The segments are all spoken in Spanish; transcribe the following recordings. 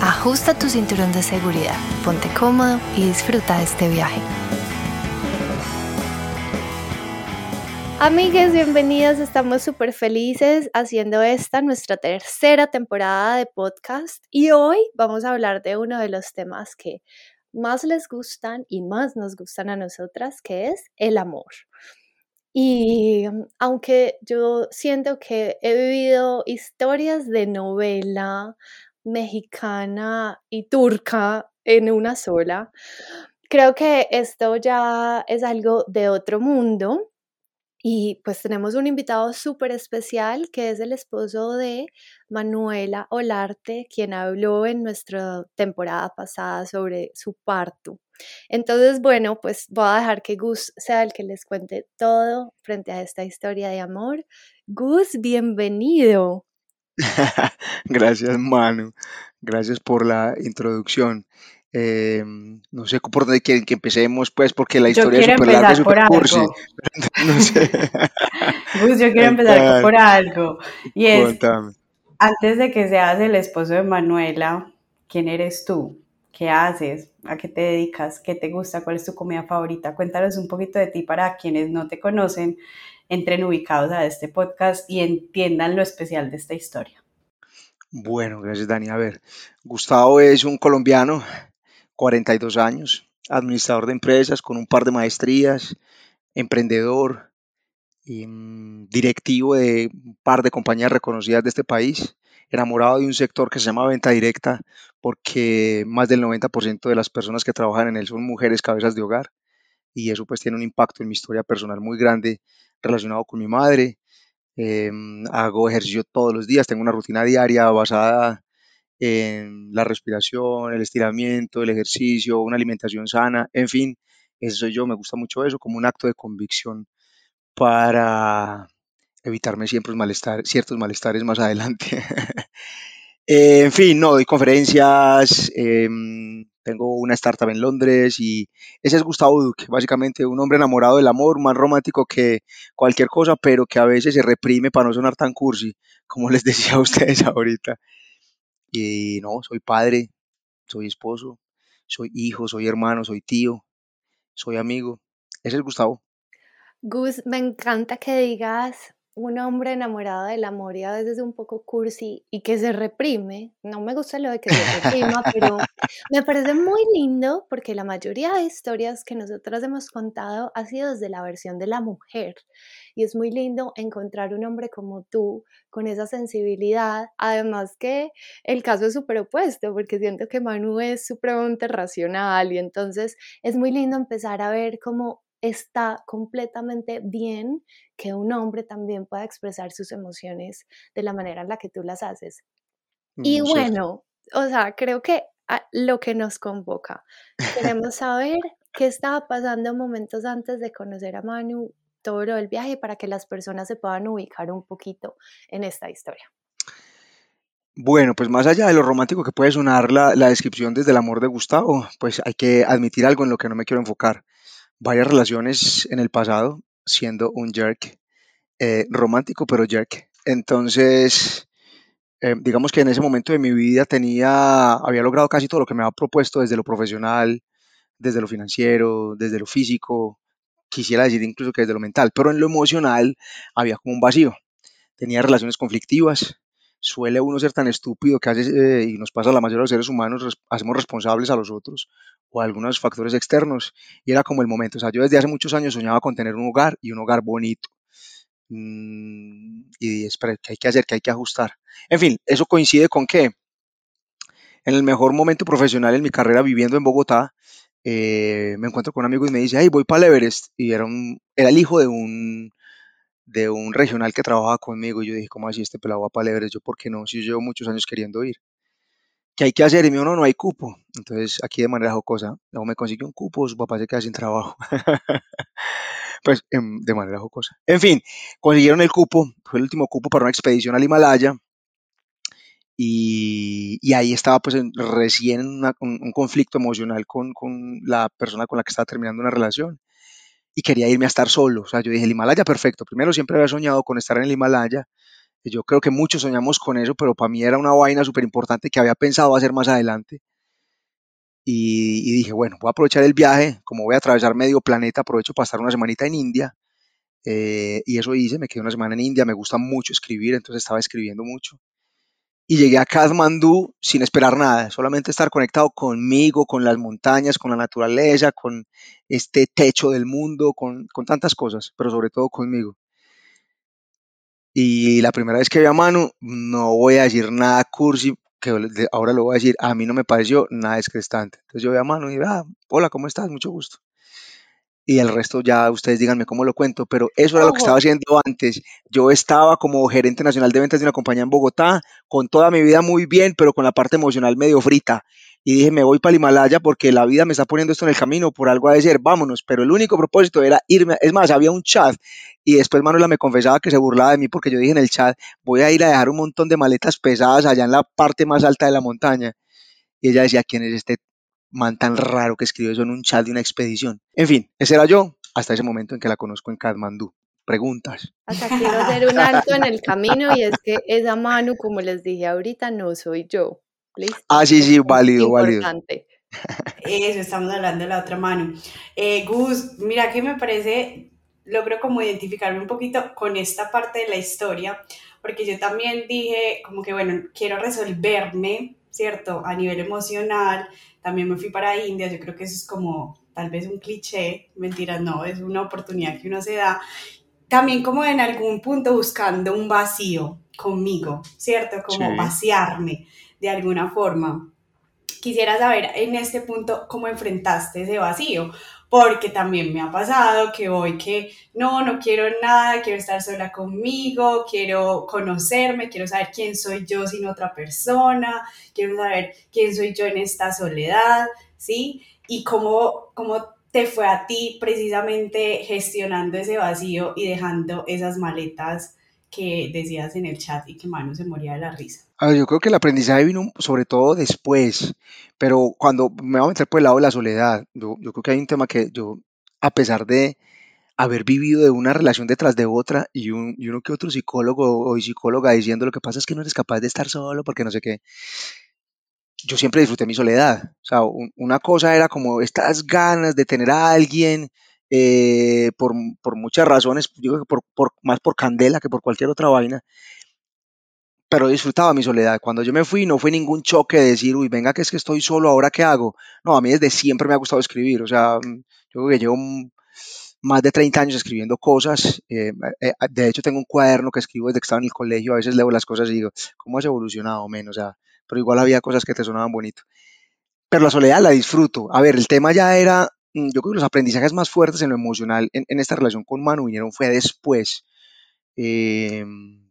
ajusta tu cinturón de seguridad, ponte cómodo y disfruta de este viaje. Amigues, bienvenidos. Estamos súper felices haciendo esta nuestra tercera temporada de podcast y hoy vamos a hablar de uno de los temas que más les gustan y más nos gustan a nosotras, que es el amor. Y aunque yo siento que he vivido historias de novela, mexicana y turca en una sola. Creo que esto ya es algo de otro mundo y pues tenemos un invitado súper especial que es el esposo de Manuela Olarte, quien habló en nuestra temporada pasada sobre su parto. Entonces, bueno, pues voy a dejar que Gus sea el que les cuente todo frente a esta historia de amor. Gus, bienvenido. Gracias, Manu. Gracias por la introducción. Em, no sé por dónde quieren que empecemos, pues, porque la historia es súper larga, súper cursi. No sé. Pues yo quiero empezar por algo. Y es, antes de que seas el esposo de Manuela, ¿quién eres tú? ¿Qué haces? ¿A qué te dedicas? ¿Qué te gusta? ¿Cuál es tu comida favorita? Cuéntanos un poquito de ti para quienes no te conocen entren ubicados a este podcast y entiendan lo especial de esta historia. Bueno, gracias Dani. A ver, Gustavo es un colombiano, 42 años, administrador de empresas con un par de maestrías, emprendedor, y, mm, directivo de un par de compañías reconocidas de este país, enamorado de un sector que se llama venta directa porque más del 90% de las personas que trabajan en él son mujeres cabezas de hogar y eso pues tiene un impacto en mi historia personal muy grande relacionado con mi madre. Em, hago ejercicio todos los días, tengo una rutina diaria basada en la respiración, el estiramiento, el ejercicio, una alimentación sana, en fin, eso soy yo, me gusta mucho eso como un acto de convicción para evitarme siempre ciertos malestares más adelante. en fin, no, doy conferencias, em, tengo una startup en Londres y ese es Gustavo Duque, básicamente un hombre enamorado del amor, más romántico que cualquier cosa, pero que a veces se reprime para no sonar tan cursi, como les decía a ustedes ahorita. Y no, soy padre, soy esposo, soy hijo, soy hermano, soy tío, soy amigo. Ese es Gustavo. Gus, me encanta que digas un hombre enamorado del amor y a veces un poco cursi y que se reprime. No me gusta lo de que se reprima, pero me parece muy lindo porque la mayoría de historias que nosotras hemos contado ha sido desde la versión de la mujer. Y es muy lindo encontrar un hombre como tú con esa sensibilidad. Además que el caso es súper opuesto porque siento que Manu es supremamente racional y entonces es muy lindo empezar a ver cómo está completamente bien que un hombre también pueda expresar sus emociones de la manera en la que tú las haces. Y bueno, o sea, creo que lo que nos convoca, queremos saber qué estaba pasando momentos antes de conocer a Manu, todo lo del viaje, para que las personas se puedan ubicar un poquito en esta historia. Bueno, pues más allá de lo romántico que puede sonar la, la descripción desde el amor de Gustavo, pues hay que admitir algo en lo que no me quiero enfocar varias relaciones en el pasado siendo un jerk, eh, romántico pero jerk. Entonces, eh, digamos que en ese momento de mi vida tenía, había logrado casi todo lo que me había propuesto desde lo profesional, desde lo financiero, desde lo físico, quisiera decir incluso que desde lo mental, pero en lo emocional había como un vacío. Tenía relaciones conflictivas, suele uno ser tan estúpido que hace, eh, y nos pasa a la mayoría de los seres humanos, hacemos responsables a los otros o a algunos factores externos, y era como el momento. O sea, yo desde hace muchos años soñaba con tener un hogar y un hogar bonito. Mm, y espera, ¿qué hay que hacer? ¿Qué hay que ajustar? En fin, eso coincide con que en el mejor momento profesional en mi carrera viviendo en Bogotá, eh, me encuentro con un amigo y me dice, hey, voy para el Everest. Y era, un, era el hijo de un, de un regional que trabajaba conmigo. Y yo dije, ¿cómo así este pelado va para? Yo, ¿por qué no? Si yo llevo muchos años queriendo ir. ¿qué hay que hacer? Y me dijo, no, no hay cupo. Entonces, aquí de manera jocosa, no me consiguió un cupo, su papá se queda sin trabajo. pues, em, de manera jocosa. En fin, consiguieron el cupo, fue el último cupo para una expedición al Himalaya. Y, y ahí estaba pues recién un, un, conflicto emocional con, con la persona con la que estaba terminando una relación y quería irme a estar solo. O sea, yo dije, el Himalaya, perfecto. Primero siempre había soñado con estar en el Himalaya. Yo creo que muchos soñamos con eso, pero para mí era una vaina súper importante que había pensado hacer más adelante. Y, dije, bueno, voy a aprovechar el viaje, como voy a atravesar medio planeta, aprovecho para estar una semanita en India. Eh, y eso hice, me quedé una semana en India, me gusta mucho escribir, entonces estaba escribiendo mucho y llegué a Kathmandú sin esperar nada, solamente estar conectado conmigo, con las montañas, con la naturaleza, con este techo del mundo, con, con tantas cosas, pero sobre todo conmigo. Y la primera vez que vi a Manu, no voy a decir nada cursi, que ahora lo voy a decir, a mí no me pareció nada descrestante. Entonces yo vi a Manu y dije, ah, hola, ¿cómo estás? Mucho gusto y el resto ya ustedes díganme cómo lo cuento, pero eso era lo que estaba haciendo antes. Yo estaba como gerente nacional de ventas de una compañía en Bogotá, con toda mi vida muy bien, pero con la parte emocional medio frita. Y dije, me voy para el Himalaya porque la vida me está poniendo esto en el camino, por algo a decir, vámonos. Pero el único propósito era irme. Es más, había un chat y después Manuela me confesaba que se burlaba de mí porque yo dije en el chat, voy a ir a dejar un montón de maletas pesadas allá en la parte más alta de la montaña. Y ella decía, ¿quién es este man tan raro que escribió eso en un chat de una expedición. En fin, ese era yo hasta ese momento en que la conozco en Kathmandú. Preguntas. Hasta quiero hacer un alto en el camino y es que esa Manu, como les dije ahorita, no soy yo. ¿Listo? Ah, sí, sí, válido, válido. Eso, estamos hablando de la otra mano. Eh, Gus, mira que me parece, logro como identificarme un poquito con esta parte de la historia, porque yo también dije como que, bueno, quiero resolverme ¿cierto? A nivel emocional, también me fui para India, yo creo que eso es como tal vez un cliché, mentira, no, es una oportunidad que uno se da, también como en algún punto buscando un vacío conmigo, ¿cierto? Como vaciarme de alguna forma. Quisiera saber en este punto cómo enfrentaste ese vacío, porque también me ha pasado que hoy que no, no quiero nada, quiero estar sola conmigo, quiero conocerme, quiero saber quién soy yo sin otra persona, quiero saber quién soy yo en esta soledad, ¿sí? Y cómo, cómo te fue a ti precisamente gestionando ese vacío y dejando esas maletas que decías en el chat y que Manu se moría de la risa. A yo creo que el aprendizaje vino sobre todo después, pero cuando me voy a meter por el lado de la soledad, yo, creo que hay un tema que yo, a pesar de haber vivido de una relación detrás de otra y, un, y uno que otro psicólogo o psicóloga diciendo lo que pasa es que no eres capaz de estar solo porque no sé qué, yo siempre disfruté mi soledad. O sea, una cosa era como estas ganas de tener a alguien eh, por, por, muchas razones, yo creo que por, por, más por candela que por cualquier otra vaina, pero disfrutaba mi soledad. Cuando yo me fui, no fue ningún choque de decir, uy, venga, que es que estoy solo, ¿ahora qué hago? No, a mí desde siempre me ha gustado escribir. O sea, mm, yo creo que llevo más de 30 años escribiendo cosas. Eh, eh, de hecho, tengo un cuaderno que escribo desde que estaba en el colegio. A veces leo las cosas y digo, ¿cómo has evolucionado menos? O sea, pero igual había cosas que te sonaban bonito. Pero la soledad la disfruto. A ver, el tema ya era, mm, yo creo que los aprendizajes más fuertes en lo emocional en, en esta relación con Manu vinieron fue después. Eh,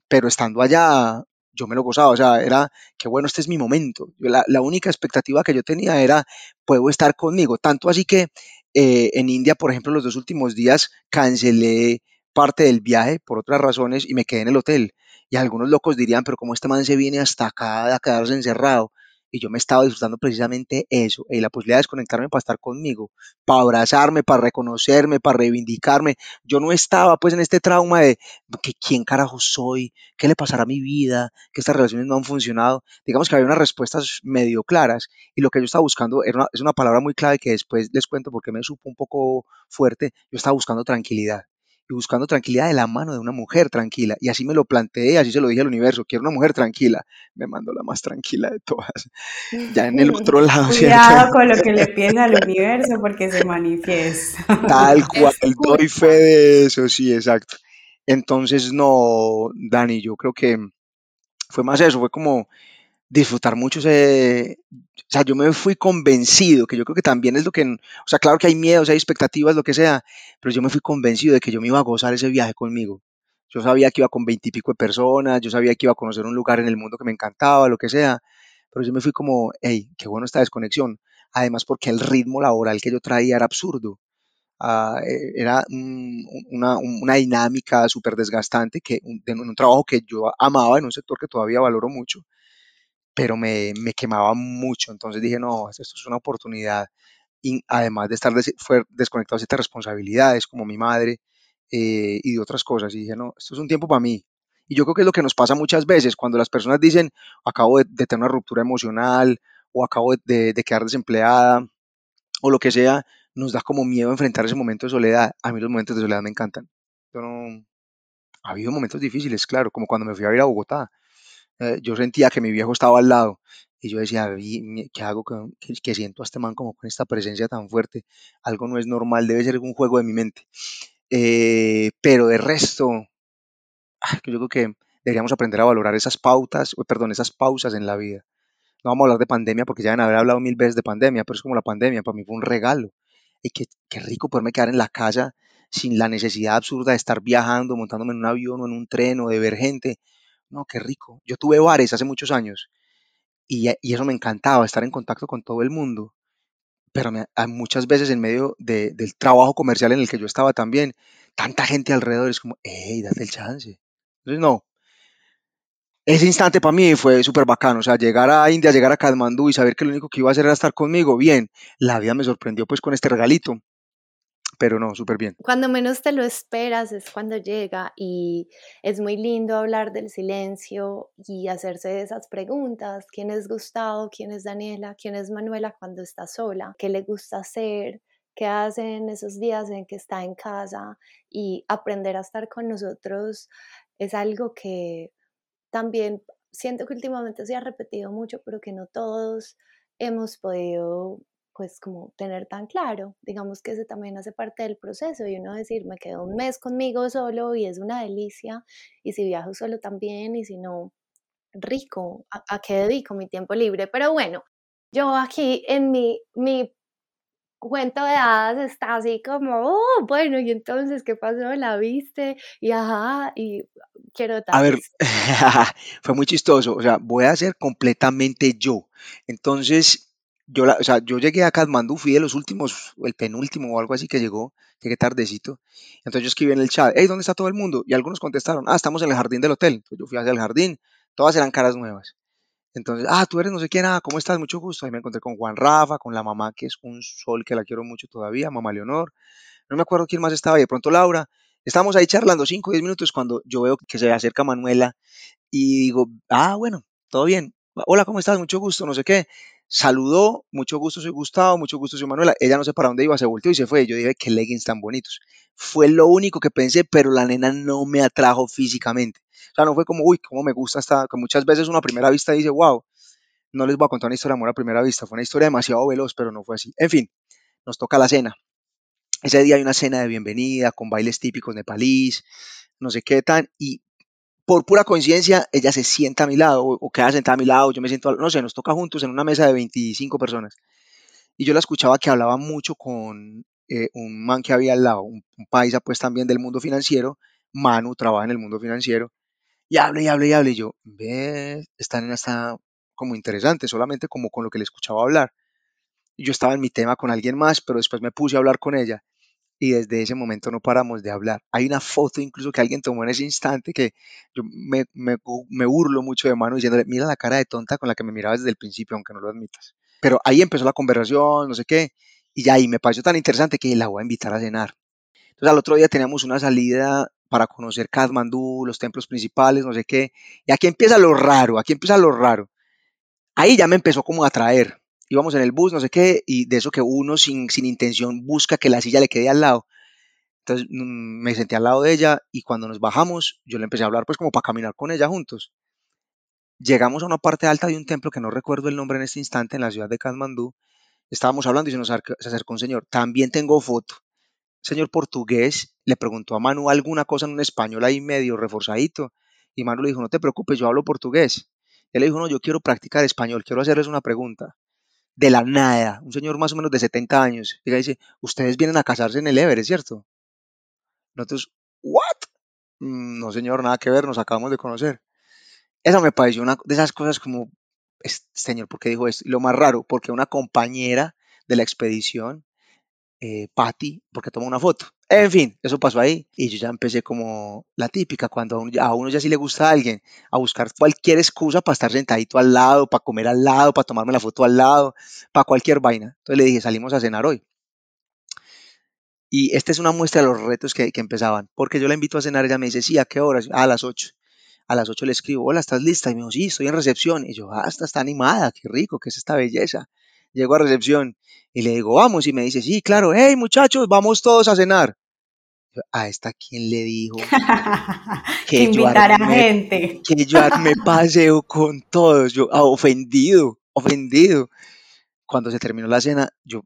pero estando allá, yo me lo gozaba, o sea, era que bueno, este es mi momento. la, la, única expectativa que yo tenía era, puedo estar conmigo. Tanto así que eh, en India, por ejemplo, los dos últimos días cancelé parte del viaje por otras razones y me quedé en el hotel. Y algunos locos dirían, pero ¿cómo este man se viene hasta acá a quedarse encerrado? Y yo me estaba disfrutando precisamente eso, y la posibilidad de desconectarme para estar conmigo, para abrazarme, para reconocerme, para reivindicarme. Yo no estaba pues en este trauma de que quién carajo soy, qué le pasará a mi vida, que estas relaciones no han funcionado. Digamos que había unas respuestas medio claras y lo que yo estaba buscando era es una palabra muy clave que después les cuento porque me supo un poco fuerte. Yo estaba buscando tranquilidad y buscando tranquilidad de la mano de una mujer tranquila. Y así me lo planteé, así se lo dije al universo, quiero una mujer tranquila. Me mandó la más tranquila de todas. Ya en el otro lado. Cuidado con lo que le pides al universo porque se manifiesta. Tal cual, doy fe de eso, sí, exacto. Entonces, no, Dani, yo creo que fue más eso, fue como disfrutar mucho ese... O sea, yo me fui convencido, que yo creo que también es lo que... O sea, claro que hay miedos, hay expectativas, lo que sea, pero yo me fui convencido de que yo me iba a gozar ese viaje conmigo. Yo sabía que iba con veintipico de personas, yo sabía que iba a conocer un lugar en el mundo que me encantaba, lo que sea, pero yo me fui como, hey, qué bueno esta desconexión. Además porque el ritmo laboral que yo traía era absurdo. Eh, era una, dinámica súper desgastante que, en un trabajo que yo amaba, en un sector que todavía valoro mucho, pero me, me quemaba mucho. Entonces dije, no, esto es una oportunidad. Y además de estar fue desconectado de ciertas responsabilidades como mi madre eh, y de otras cosas. Y dije, no, esto es un tiempo para mí. Y yo creo que es lo que nos pasa muchas veces cuando las personas dicen, acabo de, tener una ruptura emocional o acabo de, de, quedar desempleada o lo que sea, nos da como miedo enfrentar ese momento de soledad. A mí los momentos de soledad me encantan. Yo no... Ha habido momentos difíciles, claro, como cuando me fui a ir a Bogotá. Eh, yo sentía que mi viejo estaba al lado y yo decía, ¿qué hago? Que, siento a este man como con esta presencia tan fuerte. Algo no es normal, debe ser un juego de mi mente. Eh, pero de resto, yo creo que deberíamos aprender a valorar esas pautas, perdón, esas pausas en la vida. No vamos a hablar de pandemia porque ya deben haber hablado mil veces de pandemia, pero es como la pandemia, para mí fue un regalo. Y qué, qué rico poderme quedar en la casa sin la necesidad absurda de estar viajando, montándome en un avión o en un tren o de ver gente. No, qué rico. Yo tuve bares hace muchos años y, eso me encantaba, estar en contacto con todo el mundo. Pero muchas veces en medio del trabajo comercial en el que yo estaba también, tanta gente alrededor es como, hey, date el chance. Entonces, no. Ese instante para mí fue súper bacano, o sea, llegar a India, llegar a Kathmandú y saber que lo único que iba a hacer era estar conmigo, bien, la vida me sorprendió pues con este regalito pero no, súper bien. Cuando menos te lo esperas es cuando llega y es muy lindo hablar del silencio y hacerse esas preguntas. ¿Quién es Gustavo? ¿Quién es Daniela? ¿Quién es Manuela cuando está sola? ¿Qué le gusta hacer? ¿Qué hace esos días en que está en casa? Y aprender a estar con nosotros es algo que también siento que últimamente se ha repetido mucho, pero que no todos hemos podido pues como tener tan claro, digamos que ese también hace parte del proceso y uno decir, me quedo un mes conmigo solo y es una delicia, y si viajo solo también, y si no, rico, ¿a, qué dedico mi tiempo libre? Pero bueno, yo aquí en mi, mi cuento de hadas está así como, oh, bueno, y entonces, ¿qué pasó? ¿La viste? Y ajá, y quiero A ver, fue muy chistoso, o sea, voy a ser completamente yo. Entonces, yo, o sea, yo llegué a Kathmandú, fui de los últimos, el penúltimo o algo así que llegó, llegué tardecito. Entonces yo escribí en el chat, hey, ¿dónde está todo el mundo? Y algunos contestaron, ah, estamos en el jardín del hotel. Entonces yo fui hacia el jardín, todas eran caras nuevas. Entonces, ah, tú eres no sé quién, ah, ¿cómo estás? Mucho gusto. Ahí me encontré con Juan Rafa, con la mamá, que es un sol que la quiero mucho todavía, mamá Leonor. No me acuerdo quién más estaba, y de pronto Laura. Estábamos ahí charlando 5 o 10 minutos cuando yo veo que se acerca Manuela y digo, ah, bueno, todo bien. Hola, ¿cómo estás? Mucho gusto, no sé qué saludó, mucho gusto, soy Gustavo, mucho gusto, soy Manuela. Ella no sé para dónde iba, se volteó y se fue. Yo dije, qué leggings tan bonitos. Fue lo único que pensé, pero la nena no me atrajo físicamente. O sea, no fue como, uy, cómo me gusta esta, que muchas veces una primera vista dice, wow, no les voy a contar una historia de amor a primera vista, fue una historia demasiado veloz, pero no fue así. En fin, nos toca la cena. Ese día hay una cena de bienvenida con bailes típicos nepalíes, no sé qué tan, y por pura coincidencia, ella se sienta a mi lado o, queda sentada a mi lado, yo me siento, no sé, nos toca juntos en una mesa de 25 personas. Y yo la escuchaba que hablaba mucho con eh, un man que había al lado, un, paisa pues también del mundo financiero, Manu trabaja en el mundo financiero, y hable y hable y hable, y yo, ve, esta nena está como interesante, solamente como con lo que le escuchaba hablar. Yo estaba en mi tema con alguien más, pero después me puse a hablar con ella y desde ese momento no paramos de hablar. Hay una foto incluso que alguien tomó en ese instante que yo me, me, me burlo mucho de mano diciéndole, mira la cara de tonta con la que me mirabas desde el principio, aunque no lo admitas. Pero ahí empezó la conversación, no sé qué, y ya ahí me pareció tan interesante que la voy a invitar a cenar. Entonces al otro día teníamos una salida para conocer Kathmandú, los templos principales, no sé qué, y aquí empieza lo raro, aquí empieza lo raro. Ahí ya me empezó como a atraer, íbamos en el bus, no sé qué, y de eso que uno sin, sin intención busca que la silla le quede al lado. Entonces mm, me senté al lado de ella y cuando nos bajamos, yo le empecé a hablar pues como para caminar con ella juntos. Llegamos a una parte alta de un templo que no recuerdo el nombre en este instante, en la ciudad de Kathmandú. Estábamos hablando y se nos acercó un señor. También tengo foto. Señor portugués le preguntó a Manu alguna cosa en un español ahí medio reforzadito. Y Manu le dijo, no te preocupes, yo hablo portugués. Él le dijo, no, yo quiero practicar español, quiero hacerles una pregunta de la nada, un señor más o menos de 70 años, y dice, ustedes vienen a casarse en el Everest, ¿cierto? Nosotros, ¿what? Mm, no, señor, nada que ver, nos acabamos de conocer. Esa me pareció una de esas cosas como señor, ¿por qué dijo esto? Y lo más raro, porque una compañera de la expedición, eh, Patty, porque tomó una foto. En fin, eso pasó ahí y yo ya empecé como la típica, cuando a uno, ya sí le gusta a alguien, a buscar cualquier excusa para estar sentadito al lado, para comer al lado, para tomarme la foto al lado, para cualquier vaina. Entonces le dije, salimos a cenar hoy. Y esta es una muestra de los retos que, que empezaban, porque yo la invito a cenar, ella me dice, sí, ¿a qué horas? a las 8 a las 8 le escribo, hola, ¿estás lista? Y me dijo, sí, estoy en recepción. Y yo, ah, está animada, qué rico, qué es esta belleza. Llego a recepción y le digo, vamos. Y me dice, sí, claro, hey muchachos, vamos todos a cenar. ¿A esta quién le dijo? que invitar a gente. Que yo me paseo con todos. Yo, ah, ofendido, ofendido. Cuando se terminó la cena, yo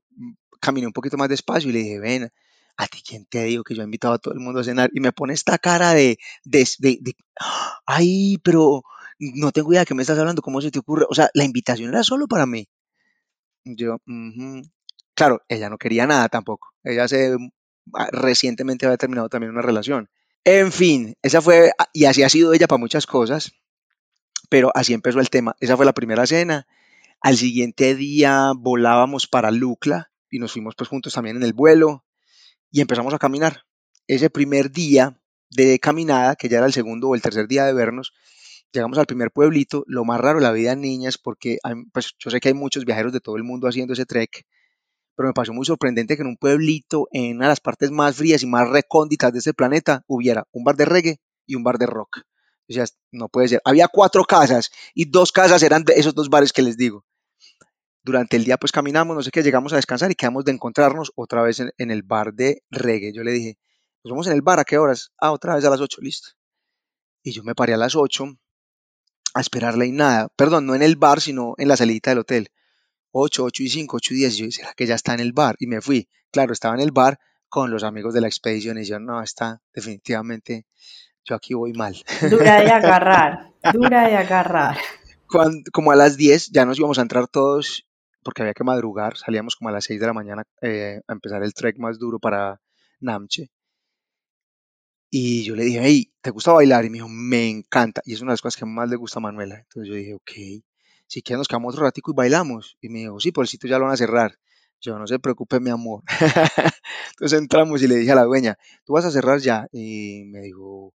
caminé un poquito más despacio y le dije, ven, ¿a ti quién te digo que yo he invitado a todo el mundo a cenar? Y me pone esta cara de, de, de, ay, pero no tengo idea de qué me estás hablando, ¿cómo se te ocurre? O sea, la invitación era solo para mí. Yo, claro, ella no quería nada tampoco. Ella se ah, recientemente había terminado también una relación. En fin, esa fue, ah, y así ha sido ella para muchas cosas, pero así empezó el tema. Esa fue la primera cena. Al siguiente día volábamos para Lucla y nos fuimos pues juntos también en el vuelo y empezamos a caminar. Ese primer día de caminada, que ya era el segundo o el tercer día de vernos, llegamos al primer pueblito. Lo más raro la vida en niñas, porque pues, yo sé que hay muchos viajeros de todo el mundo haciendo ese trek, pero me pasó muy sorprendente que en un pueblito, en una de las partes más frías y más recónditas de este planeta, hubiera un bar de reggae y un bar de rock. O sea, no puede ser. Había cuatro casas y dos casas eran de esos dos bares que les digo durante el día pues caminamos, no sé qué, llegamos a descansar y quedamos de encontrarnos otra vez en, el bar de reggae. Yo le dije, nos vamos en el bar, ¿a qué horas? Ah, otra vez a las 8, listo. Y yo me paré a las 8 a esperarle y nada. Perdón, no en el bar, sino en la salita del hotel. 8, 8 y 5, 8 y 10. Y yo, ¿será que ya está en el bar? Y me fui. Claro, estaba en el bar con los amigos de la expedición y yo, no, está definitivamente, yo aquí voy mal. Dura de agarrar, dura de agarrar. como a las 10 ya nos íbamos a entrar todos porque había que madrugar, salíamos como a las 6 de la mañana eh, a empezar el trek más duro para Namche. Y yo le dije, hey, ¿te gusta bailar? Y me dijo, me encanta. Y es una de las cosas que más le gusta a Manuela. Entonces yo dije, ok, si quieres nos quedamos otro ratico y bailamos. Y me dijo, sí, por el sitio ya lo van a cerrar. Yo, no se preocupe, mi amor. Entonces entramos y le dije a la dueña, ¿tú vas a cerrar ya? Y me dijo,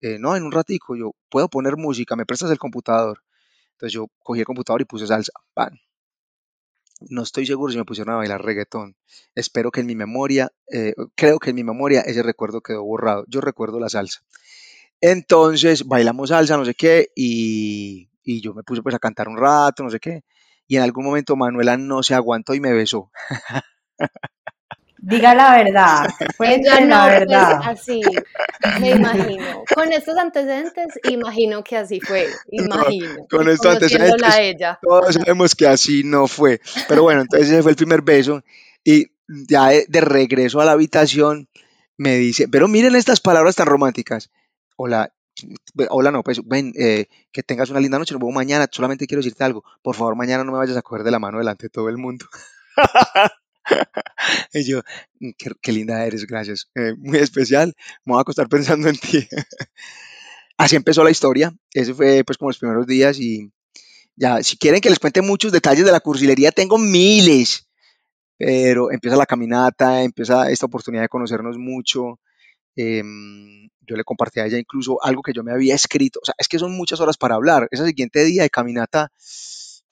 eh, no, en un ratico. Yo, ¿puedo poner música? ¿Me prestas el computador? Entonces yo cogí el computador y puse salsa. ¡Pam! No estoy seguro si me pusieron a bailar reggaetón. Espero que en mi memoria, eh, creo que en mi memoria ese recuerdo quedó borrado. Yo recuerdo la salsa. Entonces bailamos salsa, no sé qué, y, y yo me puse pues a cantar un rato, no sé qué. Y en algún momento Manuela no se aguantó y me besó. Diga la verdad, cuéntame no, la pues, verdad. así, me imagino. Con estos antecedentes, imagino que así fue, imagino. con estos antecedentes, ella. todos sabemos que así no fue. Pero bueno, entonces ese fue el primer beso. Y ya de, regreso a la habitación, me dice, pero miren estas palabras tan románticas. Hola, hola, no, pues ven, eh, que tengas una linda noche, nos vemos mañana, solamente quiero decirte algo, por favor, mañana no me vayas a coger de la mano delante de todo el mundo. y yo, mm, qué, linda eres, gracias. Eh, muy especial, me voy a acostar pensando en ti. Así empezó la historia. Ese fue pues como los primeros días y ya, si quieren que les cuente muchos detalles de la cursilería, tengo miles. Pero empieza la caminata, empieza esta oportunidad de conocernos mucho. Em, yo le compartí a ella incluso algo que yo me había escrito. O sea, es que son muchas horas para hablar. Ese siguiente día de caminata,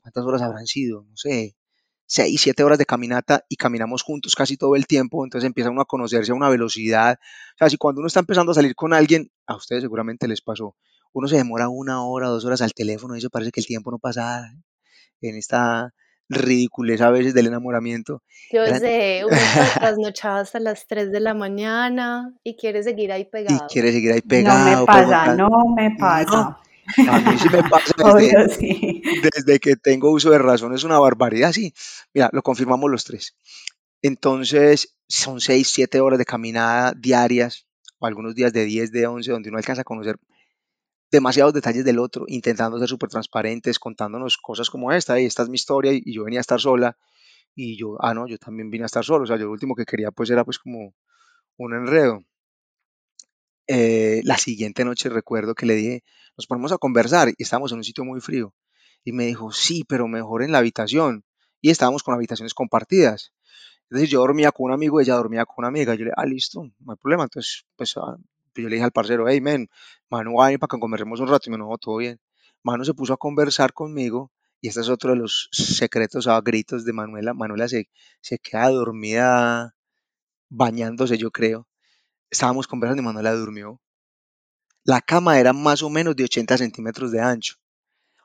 ¿cuántas horas habrán sido? No sé, seis, siete horas de caminata y caminamos juntos casi todo el tiempo, entonces empieza uno a conocerse a una velocidad. O sea, si cuando uno está empezando a salir con alguien, a ustedes seguramente les pasó, uno se demora una hora, dos horas al teléfono y eso parece que el tiempo no pasa en esta ridiculez a veces del enamoramiento. Yo sé, uno está trasnochado hasta las 3 de la mañana y quiere seguir ahí pegado. Y quiere seguir ahí pegado. No me pasa, no me pasa. A mí sí me pasa desde, que tengo uso de razón, es una barbaridad, sí. Mira, lo confirmamos los tres. Entonces, son seis, siete horas de caminada diarias, o algunos días de 10, de 11, donde uno alcanza a conocer demasiados detalles del otro, intentando ser súper transparentes, contándonos cosas como esta, y esta es mi historia, y yo venía a estar sola, y yo, ah, no, yo también vine a estar solo, o sea, yo lo último que quería pues era pues como un enredo. Eh, la siguiente noche recuerdo que le dije, nos ponemos a conversar y estábamos en un sitio muy frío. Y me dijo, sí, pero mejor en la habitación. Y estábamos con habitaciones compartidas. Entonces yo dormía con un amigo, ella dormía con una amiga. Yo le dije, ah, listo, no hay problema. Entonces, pues, ah, yo le dije al parcero, hey, men, Manu, va para que conversemos un rato. Y me dijo, no, todo bien. Manu se puso a conversar conmigo. Y este es otro de los secretos a gritos de Manuela. Manuela se, se queda dormida bañándose, yo creo. Estábamos conversando y Manuela durmió. La cama era más o menos de 80 centímetros de ancho.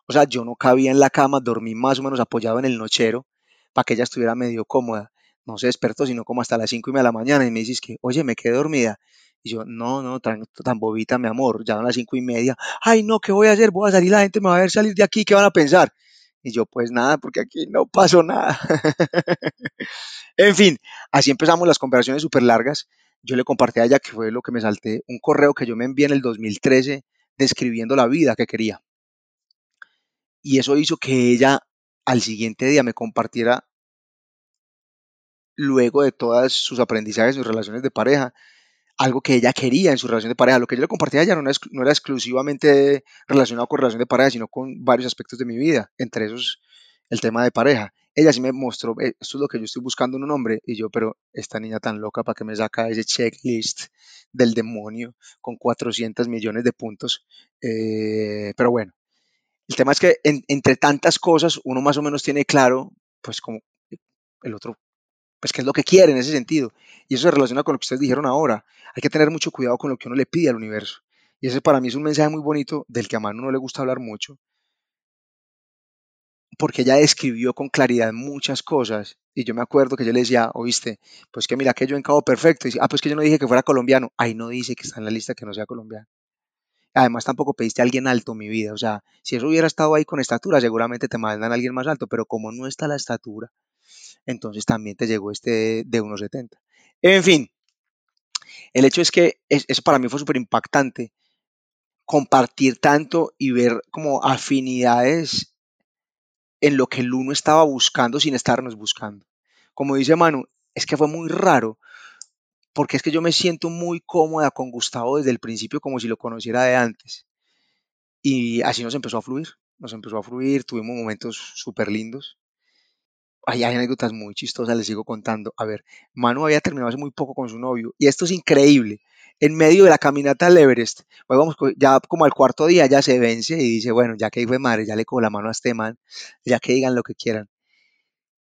O sea, yo no cabía en la cama, dormí más o menos apoyado en el nochero para que ella estuviera medio cómoda. No se despertó, sino como hasta las 5 y media de la mañana y me dices que, oye, me quedé dormida. Y yo, no, no, tan, tan bobita, mi amor, ya a las cinco y media. Ay, no, ¿qué voy a hacer? Voy a salir, la gente me va a ver salir de aquí, ¿qué van a pensar? Y yo, pues nada, porque aquí no pasó nada. en fin, así empezamos las conversaciones súper largas. Yo le compartí a ella, que fue lo que me salté, un correo que yo me envié en el 2013 describiendo la vida que quería. Y eso hizo que ella al siguiente día me compartiera, luego de todas sus aprendizajes, sus relaciones de pareja, algo que ella quería en su relación de pareja. Lo que yo le compartía a ella no, era exclusivamente relacionado con relación de pareja, sino con varios aspectos de mi vida, entre esos el tema de pareja. Ella sí me mostró, esto es lo que yo estoy buscando en un hombre, y yo, pero esta niña tan loca, ¿para que me saca ese checklist del demonio con 400 millones de puntos? Eh, pero bueno, el tema es que entre tantas cosas uno más o menos tiene claro, pues como el otro pues qué es lo que quiere en ese sentido. Y eso se relaciona con lo que ustedes dijeron ahora. Hay que tener mucho cuidado con lo que uno le pide al universo. Y ese para mí es un mensaje muy bonito del que a Manu no le gusta hablar mucho, porque ella describió con claridad muchas cosas. Y yo me acuerdo que yo le decía, oíste, pues que mira que yo en Cabo Perfecto. Y dice, ah, pues que yo no dije que fuera colombiano. Ahí no dice que está en la lista que no sea colombiano. Además, tampoco pediste a alguien alto mi vida. O sea, si eso hubiera estado ahí con estatura, seguramente te mandan a alguien más alto. Pero como no está la estatura, entonces también te llegó este de 1,70. En fin, el hecho es que eso para mí fue súper impactante, compartir tanto y ver como afinidades en lo que el uno estaba buscando sin estarnos buscando. Como dice Manu, es que fue muy raro, porque es que yo me siento muy cómoda con Gustavo desde el principio como si lo conociera de antes. Y así nos empezó a fluir, nos empezó a fluir, tuvimos momentos súper lindos hay anécdotas muy chistosas, les sigo contando. A ver, Manu había terminado hace muy poco con su novio y esto es increíble. En medio de la caminata al Everest, vamos, ya como al cuarto día ya se vence y dice, bueno, ya que fue madre, ya le cojo la mano a este man, ya que digan lo que quieran.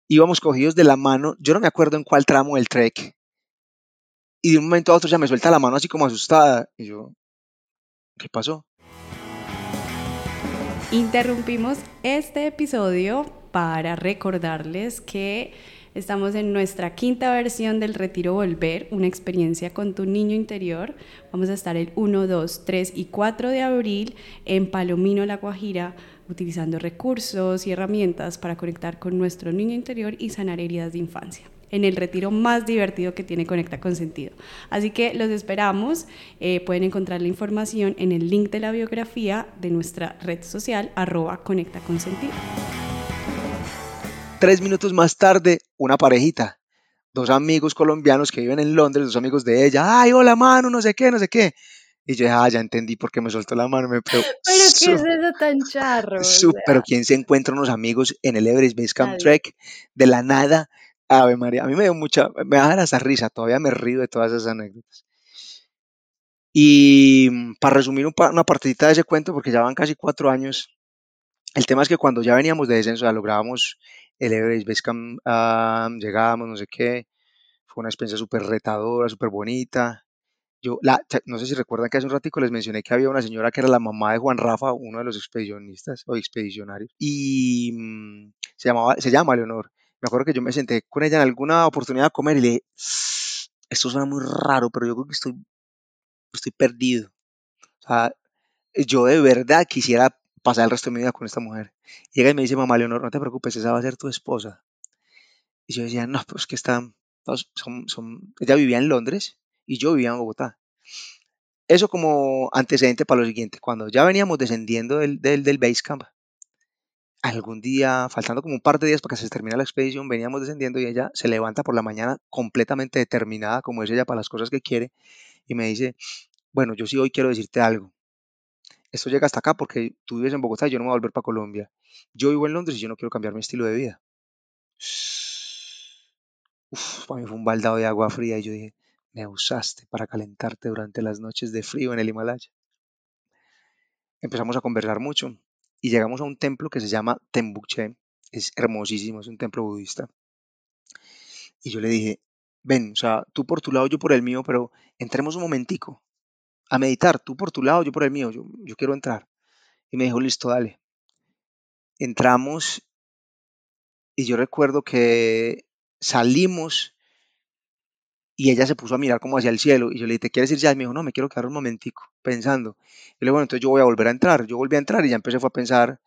Íbamos cogidos de la mano, yo no me acuerdo en cuál tramo del trek, y de un momento a otro ya me suelta la mano así como asustada. Y yo, ¿qué pasó? Interrumpimos este episodio para recordarles que estamos en nuestra quinta versión del Retiro Volver, una experiencia con tu niño interior. Vamos a estar el 1, 2, 3 y 4 de abril en Palomino, La Guajira, utilizando recursos y herramientas para conectar con nuestro niño interior y sanar heridas de infancia en el retiro más divertido que tiene Conecta con Sentido. Así que los esperamos. Eh, pueden encontrar la información en el link de la biografía de nuestra red social, arroba Conecta con Sentido. Tres minutos más tarde, una parejita, dos amigos colombianos que viven en Londres, dos amigos de ella, ay, hola mano, no sé qué, no sé qué. Y yo, ah, ya entendí por qué me soltó la mano. Me, pero, ¿qué es eso tan charro? Pero ¿quién se encuentra unos amigos en el Everest Base Camp Trek de la nada? Ave María, a mí me dio mucha, me da esa risa, todavía me río de todas esas anécdotas. Y mm, para resumir una partidita de ese cuento, porque ya van casi cuatro años, el tema es que cuando ya veníamos de descenso, ya lográbamos el Everest Base Camp, llegábamos, no sé qué, fue una experiencia súper retadora, súper bonita. Yo, la, no sé si recuerdan que hace un ratico les mencioné que había una señora que era la mamá de Juan Rafa, uno de los expedicionistas o expedicionarios, y mm, se, llamaba, se llama Leonor me acuerdo que yo me senté con ella en alguna oportunidad a comer y le esto suena muy raro, pero yo creo que estoy, estoy perdido. O sea, yo de verdad quisiera pasar el resto de mi vida con esta mujer. Y llega y me dice, mamá Leonor, no te preocupes, esa va a ser tu esposa. Y yo decía, no, pues que está, ella vivía en Londres y yo vivía en Bogotá. Eso como antecedente para lo siguiente, cuando ya veníamos descendiendo del, del, del base camp, algún día, faltando como un par de días para que se termine la expedición, veníamos descendiendo y ella se levanta por la mañana completamente determinada, como es ella, para las cosas que quiere, y me dice, bueno, yo sí hoy quiero decirte algo. Esto llega hasta acá porque tú vives en Bogotá y yo no me voy a volver para Colombia. Yo vivo en Londres y yo no quiero cambiar mi estilo de vida. Uf, para mí fue un baldado de agua fría y yo dije, me usaste para calentarte durante las noches de frío en el Himalaya. Empezamos a conversar mucho y llegamos a un templo que se llama Tembuche. Es hermosísimo, es un templo budista. Y yo le dije, ven, o sea, tú por tu lado, yo por el mío, pero entremos un momentico a meditar, tú por tu lado, yo por el mío, yo, yo quiero entrar. Y me dijo, listo, dale. Entramos y yo recuerdo que salimos y ella se puso a mirar como hacia el cielo y yo le dije, ¿te quieres ir ya? Y me dijo, no, me quiero quedar un momentico pensando. Y le dije, bueno, entonces yo voy a volver a entrar. Yo volví a entrar y ya empecé a pensar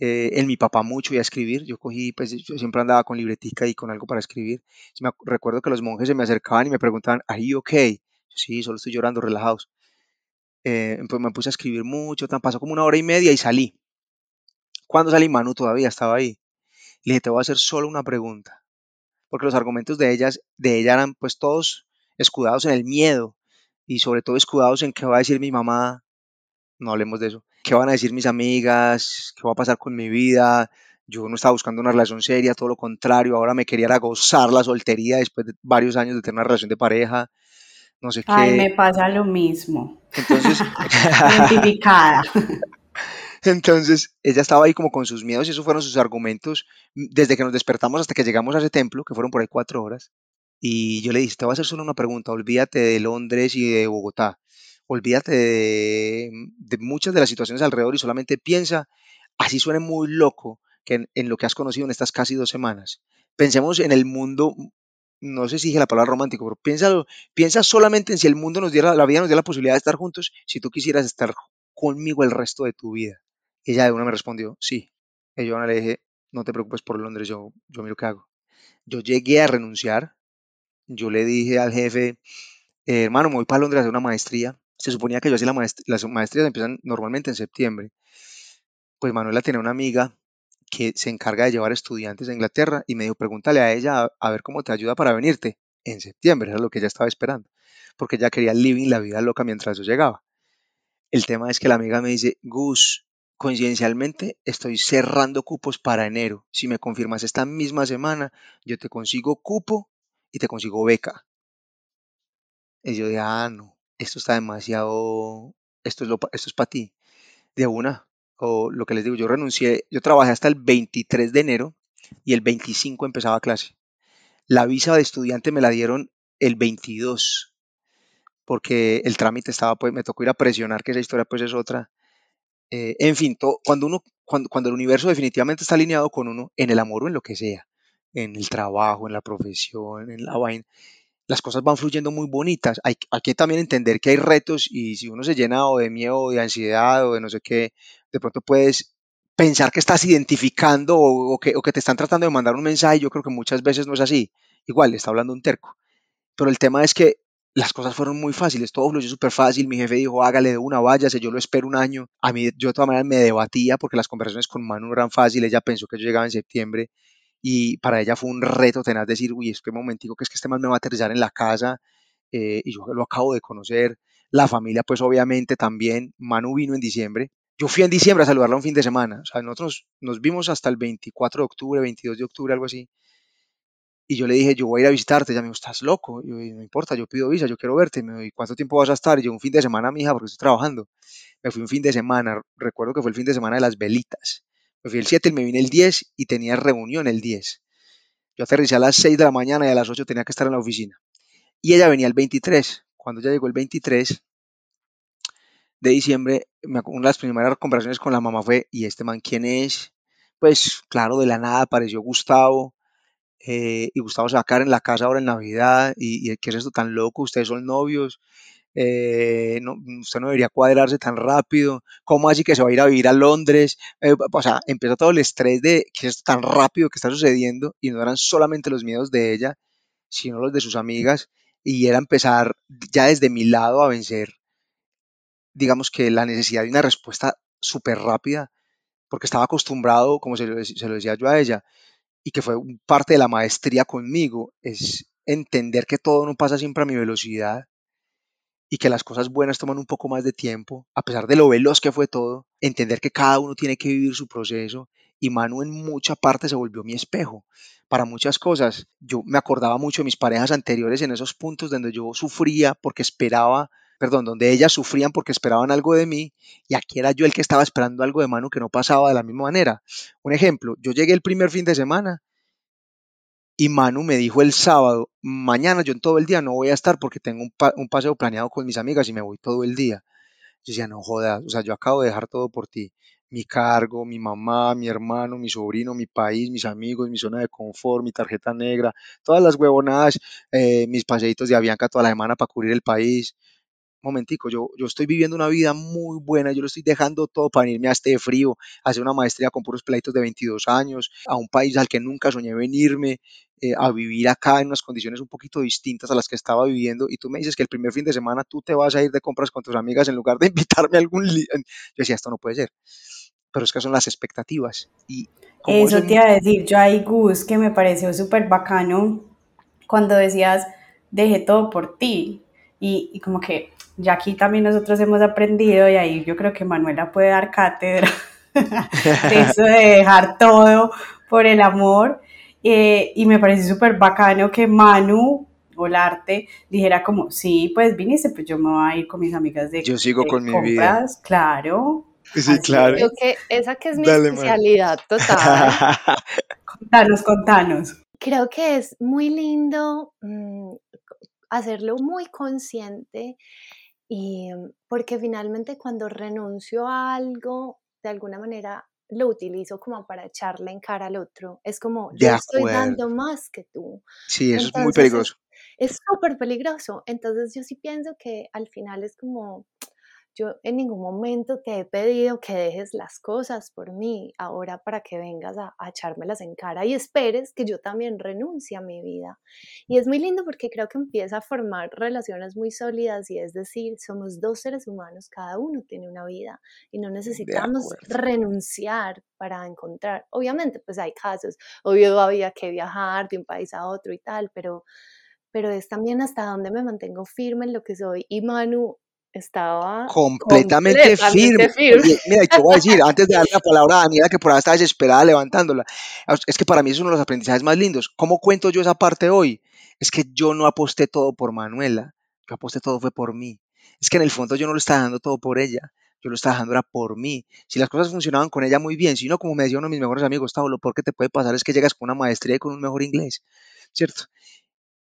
eh, en mi papá mucho y a escribir. Yo cogí, pues yo siempre andaba con libretica y con algo para escribir. me recuerdo que los monjes se me acercaban y me preguntaban, ¿Are you okay? sí, solo estoy llorando, relajados. Eh, pues me puse a escribir mucho, tan, pasó como una hora y media y salí. Cuando salí, Manu todavía estaba ahí. Le dije, te voy a hacer solo una pregunta. Porque los argumentos de, ellas, de ella eran pues todos escudados en el miedo y sobre todo escudados en qué va a decir mi mamá. No hablemos de eso. ¿Qué van a decir mis amigas? ¿Qué va a pasar con mi vida? Yo no estaba buscando una relación seria, todo lo contrario. Ahora me quería gozar la soltería después de varios años de tener una relación de pareja no sé qué. Ay, me pasa lo mismo. Entonces, identificada. Entonces, ella estaba ahí como con sus miedos y esos fueron sus argumentos desde que nos despertamos hasta que llegamos a ese templo, que fueron por ahí cuatro horas. Y yo le dije, te voy a hacer solo una pregunta, olvídate de Londres y de Bogotá, olvídate de, de muchas de las situaciones alrededor y solamente piensa, así suene muy loco, que en, lo que has conocido en estas casi dos semanas. Pensemos en el mundo no sé si dije la palabra romántico, pero piénsalo, piensa solamente en si el mundo nos diera, la vida nos diera la posibilidad de estar juntos, si tú quisieras estar conmigo el resto de tu vida. Ella de una me respondió, sí. Y yo le dije, no te preocupes por Londres, yo, yo miro qué hago. Yo llegué a renunciar, yo le dije al jefe, eh, hermano, me voy para Londres a hacer una maestría. Se suponía que yo hacía la maestría, las maestrías empiezan normalmente en septiembre. Pues Manuela tenía una amiga que se encarga de llevar estudiantes a Inglaterra y me dijo, pregúntale a ella a, ver cómo te ayuda para venirte en septiembre, era lo que ella estaba esperando, porque ella quería living la vida loca mientras yo llegaba. El tema es que la amiga me dice, Gus, coincidencialmente estoy cerrando cupos para enero. Si me confirmas esta misma semana, yo te consigo cupo y te consigo beca. Y yo ah, no, esto está demasiado, esto es, esto es para ti. De una, o lo que les digo, yo renuncié, yo trabajé hasta el 23 de enero y el 25 empezaba clase. La visa de estudiante me la dieron el 22 porque el trámite estaba, pues me tocó ir a presionar, que esa historia pues es otra. Eh, en fin, cuando uno, cuando, cuando el universo definitivamente está alineado con uno, en el amor o en lo que sea, en el trabajo, en la profesión, en la vaina, las cosas van fluyendo muy bonitas. Hay, que también entender que hay retos y si uno se llena o de miedo o de ansiedad o de no sé qué, de pronto puedes pensar que estás identificando o, que, o, que, te están tratando de mandar un mensaje. Yo creo que muchas veces no es así. Igual, está hablando un terco. Pero el tema es que las cosas fueron muy fáciles, todo fluyó súper fácil. Mi jefe dijo, hágale de una, váyase, yo lo espero un año. A mí, yo de todas maneras me debatía porque las conversaciones con Manu eran fáciles. Ella pensó que yo llegaba en septiembre y para ella fue un reto tener decir, uy, es que momentico que es que este man me va a aterrizar en la casa eh, y yo lo acabo de conocer. La familia, pues obviamente también. Manu vino en diciembre. Yo fui en diciembre a saludarla un fin de semana. O nosotros nos vimos hasta el 24 de octubre, 22 de octubre, algo así. Y yo le dije, yo voy a ir a visitarte. Ella me dijo, estás loco. Yo, no importa, yo pido visa, yo quiero verte. Me dijo, ¿cuánto tiempo vas a estar? Y yo, un fin de semana, mi hija, porque estoy trabajando. Me fui un fin de semana. Recuerdo que fue el fin de semana de las velitas. Me fui el 7 y me vine el 10 y tenía reunión el 10. Yo aterricé a las 6 de la mañana y a las 8 tenía que estar en la oficina. Y ella venía el 23. Cuando ya llegó el 23 de diciembre, una de las primeras conversaciones con la mamá fue, ¿y este man quién es? Pues claro, de la nada apareció Gustavo. Eh, y Gustavo se va a quedar en la casa ahora en Navidad. Y, ¿qué es esto tan loco? Ustedes son novios. Eh, no, usted no debería cuadrarse tan rápido, ¿cómo así que se va a ir a vivir a Londres? Eh, o sea, empezó todo el estrés de que es tan rápido que está sucediendo y no eran solamente los miedos de ella, sino los de sus amigas y era empezar ya desde mi lado a vencer, digamos que la necesidad de una respuesta súper rápida, porque estaba acostumbrado, como se lo, decía yo a ella, y que fue parte de la maestría conmigo, es entender que todo no pasa siempre a mi velocidad y que las cosas buenas toman un poco más de tiempo, a pesar de lo veloz que fue todo, entender que cada uno tiene que vivir su proceso y Manu en mucha parte se volvió mi espejo para muchas cosas. Yo me acordaba mucho de mis parejas anteriores en esos puntos donde yo sufría porque esperaba, perdón, donde ellas sufrían porque esperaban algo de mí y aquí era yo el que estaba esperando algo de Manu que no pasaba de la misma manera. Un ejemplo, yo llegué el primer fin de semana y Manu me dijo el sábado, mañana yo en todo el día no voy a estar porque tengo un, un paseo planeado con mis amigas y me voy todo el día. Yo decía, no jodas, o sea, yo acabo de dejar todo por ti mi cargo, mi mamá, mi hermano, mi sobrino, mi país, mis amigos, mi zona de confort, mi tarjeta negra, todas las huevonadas, eh, mis paseitos de Avianca toda la semana para cubrir el país. Momentico, yo, yo estoy viviendo una vida muy buena, yo lo estoy dejando todo para irme a este frío, a hacer una maestría con puros pleitos de 22 años, a un país al que nunca soñé venirme, eh, a vivir acá en unas condiciones un poquito distintas a las que estaba viviendo y tú me dices que el primer fin de semana tú te vas a ir de compras con tus amigas en lugar de invitarme a algún... Yo decía, esto no puede ser pero es que son las expectativas. Y eso te iba a decir, yo ahí, Gus, que me pareció súper bacano cuando decías, dejé todo por ti. Y, y, como que ya aquí también nosotros hemos aprendido, y ahí yo creo que Manuela puede dar cátedra de eso de dejar todo por el amor. Eh, y me parece súper bacano que Manu volarte dijera como, sí, pues viniste, pues yo me voy a ir con mis amigas de Yo sigo con mi vida. Claro, Sí, claro. Yo que esa que es mi especialidad total. contanos, contanos. Creo que es muy lindo mm, hacerlo muy consciente y porque finalmente cuando renuncio a algo, de alguna manera lo utilizo como para echarle en cara al otro. Es como, yo estoy dando más que tú. Sí, eso es muy peligroso. Es súper peligroso. Entonces yo sí pienso que al final es como, yo en ningún momento te he pedido que dejes las cosas por mí ahora para que vengas a, echármelas en cara y esperes que yo también renuncie a mi vida. Y es muy lindo porque creo que empieza a formar relaciones muy sólidas y es decir, somos dos seres humanos, cada uno tiene una vida y no necesitamos renunciar para encontrar. Obviamente, pues hay casos, obvio había que viajar de un país a otro y tal, pero pero es también hasta donde me mantengo firme en lo que soy. Y Manu, estaba completamente, firme. mira, te voy a decir, antes de darle la palabra a Daniela, que por ahora está desesperada levantándola, es que para mí es uno de los aprendizajes más lindos. ¿Cómo cuento yo esa parte hoy? Es que yo no aposté todo por Manuela, yo aposté todo fue por mí. Es que en el fondo yo no lo estaba dando todo por ella, yo lo estaba dando era por mí. Si las cosas funcionaban con ella muy bien, si no, como me decía uno de mis mejores amigos, Tavo, lo peor que te puede pasar es que llegas con una maestría y con un mejor inglés, ¿cierto?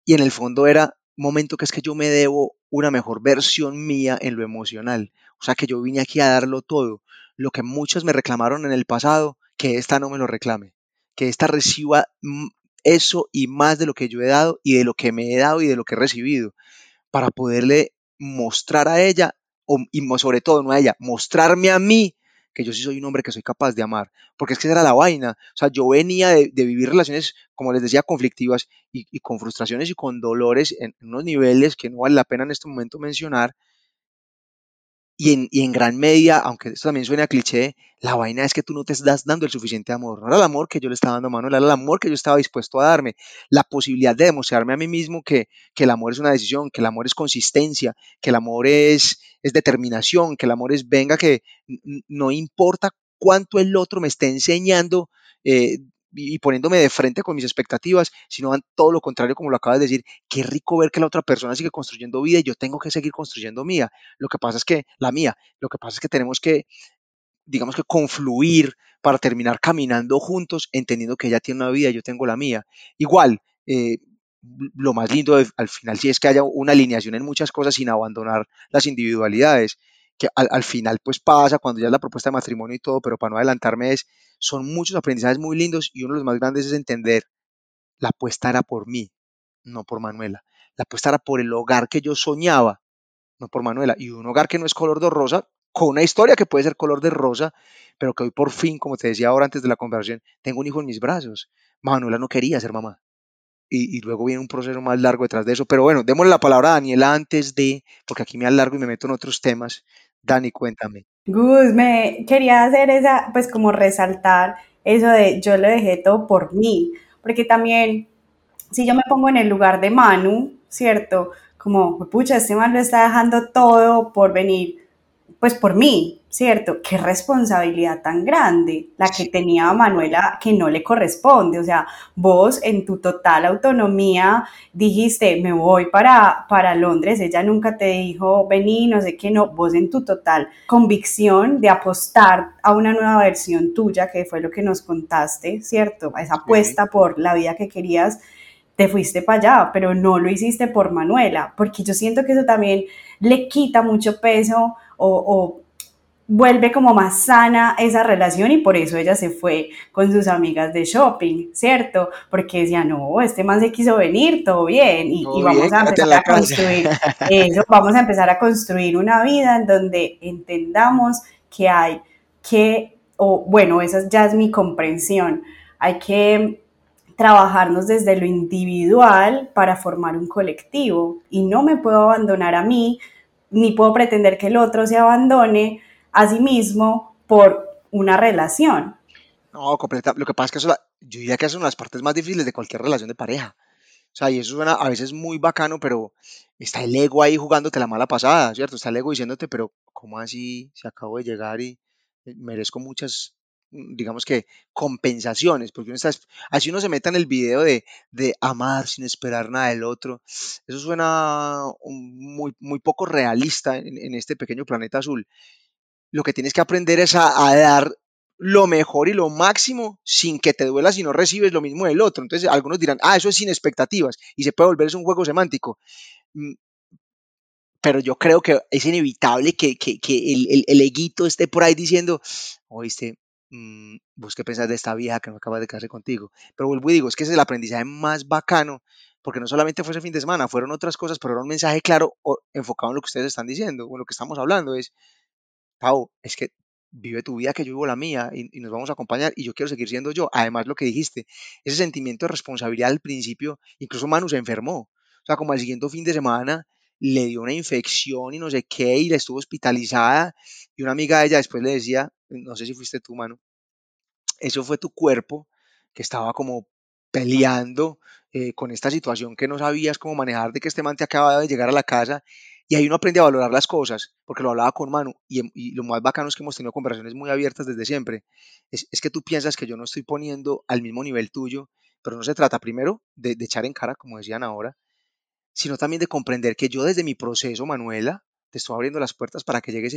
Y en el fondo era momento que es que yo me debo una mejor versión mía en lo emocional. O sea que yo vine aquí a darlo todo. Lo que muchos me reclamaron en el pasado, que esta no me lo reclame. Que esta reciba eso y más de lo que yo he dado y de lo que me he dado y de lo que he recibido. Para poderle mostrar a ella, y sobre todo no a ella, mostrarme a mí que yo sí soy un hombre que soy capaz de amar, porque es que era la vaina, o sea, yo venía de, vivir relaciones, como les decía, conflictivas y, con frustraciones y con dolores en, unos niveles que no vale la pena en este momento mencionar, y en, en, gran medida, aunque esto también suena cliché, la vaina es que tú no te estás dando el suficiente amor. No era el amor que yo le estaba dando a Manuel, era el amor que yo estaba dispuesto a darme. La posibilidad de demostrarme a mí mismo que, que el amor es una decisión, que el amor es consistencia, que el amor es, es determinación, que el amor es venga, que no importa cuánto el otro me esté enseñando eh, y poniéndome de frente con mis expectativas, sino todo lo contrario, como lo acabas de decir, qué rico ver que la otra persona sigue construyendo vida y yo tengo que seguir construyendo mía. Lo que pasa es que, la mía, lo que pasa es que tenemos que, digamos que confluir para terminar caminando juntos, entendiendo que ella tiene una vida y yo tengo la mía. Igual, eh, lo más lindo al final sí es que haya una alineación en muchas cosas sin abandonar las individualidades que al, final pues pasa cuando ya es la propuesta de matrimonio y todo, pero para no adelantarme es, son muchos aprendizajes muy lindos y uno de los más grandes es entender, la apuesta era por mí, no por Manuela. La apuesta era por el hogar que yo soñaba, no por Manuela. Y un hogar que no es color de rosa, con una historia que puede ser color de rosa, pero que hoy por fin, como te decía ahora antes de la conversación, tengo un hijo en mis brazos. Manuela no quería ser mamá y, luego viene un proceso más largo detrás de eso. Pero bueno, démosle la palabra a Daniela antes de, porque aquí me alargo y me meto en otros temas. Dani, cuéntame. Gus, me quería hacer esa, pues como resaltar eso de yo lo dejé todo por mí, porque también, si yo me pongo en el lugar de Manu, ¿cierto? como, pucha, este man lo está dejando todo por venir, pues por mí, ¿cierto? Qué responsabilidad tan grande la que tenía Manuela que no le corresponde. O sea, vos en tu total autonomía dijiste, me voy para, para Londres, ella nunca te dijo, vení, no sé qué, no, vos en tu total convicción de apostar a una nueva versión tuya, que fue lo que nos contaste, ¿cierto? Esa apuesta por la vida que querías te fuiste para allá, pero no lo hiciste por Manuela, porque yo siento que eso también le quita mucho peso o, o vuelve como más sana esa relación y por eso ella se fue con sus amigas de shopping, ¿cierto? Porque decía, no, este man se quiso venir, todo bien, y, vamos a empezar a construir eso, vamos a empezar a construir una vida en donde entendamos que hay que, o bueno, esa ya es mi comprensión, hay que trabajarnos desde lo individual para formar un colectivo y no me puedo abandonar a mí, ni puedo pretender que el otro se abandone a sí mismo por una relación. No, completa. Lo que pasa es que eso, yo diría que son las partes más difíciles de cualquier relación de pareja. O sea, y eso suena a veces muy bacano, pero está el ego ahí jugándote la mala pasada, ¿cierto? Está el ego diciéndote, pero ¿cómo así? Si acabo de llegar y eh, merezco muchas, digamos que, compensaciones, porque uno está, así uno se meta en el video de, de amar sin esperar nada del otro. Eso suena muy, muy poco realista en, este pequeño planeta azul lo que tienes que aprender es a, dar lo mejor y lo máximo sin que te duela si no recibes lo mismo del otro. Entonces algunos dirán, ah, eso es sin expectativas y se puede volver un juego semántico. Mm, pero yo creo que es inevitable que, el, el, el, eguito esté por ahí diciendo, oíste, vos qué pensás de esta vieja que no acaba de casarse contigo. Pero vuelvo y digo, es que es el aprendizaje más bacano, porque no solamente fue ese fin de semana, fueron otras cosas, pero era un mensaje claro enfocado en lo que ustedes están diciendo, o en lo que estamos hablando, es, Pau, es que vive tu vida que yo vivo la mía y, nos vamos a acompañar y yo quiero seguir siendo yo. Además, lo que dijiste, ese sentimiento de responsabilidad al principio, incluso Manu se enfermó. O sea, como al siguiente fin de semana le dio una infección y no sé qué y le estuvo hospitalizada y una amiga de ella después le decía, no sé si fuiste tú, Manu, eso fue tu cuerpo que estaba como peleando eh, con esta situación que no sabías cómo manejar de que este man te acababa de llegar a la casa y ahí uno aprende a valorar las cosas, porque lo hablaba con Manu, y, lo más bacano es que hemos tenido conversaciones muy abiertas desde siempre. Es, que tú piensas que yo no estoy poniendo al mismo nivel tuyo, pero no se trata primero de, echar en cara, como decían ahora, sino también de comprender que yo desde mi proceso, Manuela, te estoy abriendo las puertas para que llegues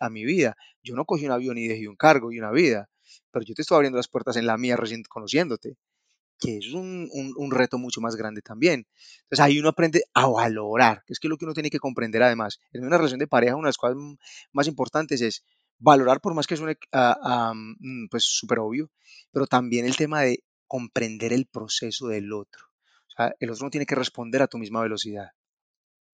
a mi vida. Yo no cogí un avión y dejé un cargo y una vida, pero yo te estoy abriendo las puertas en la mía recién conociéndote que es un, un, reto mucho más grande también. Entonces ahí uno aprende a valorar, que es que lo que uno tiene que comprender además. En una relación de pareja, una de las cosas más importantes es valorar, por más que suene uh, pues súper obvio, pero también el tema de comprender el proceso del otro. O sea, el otro no tiene que responder a tu misma velocidad.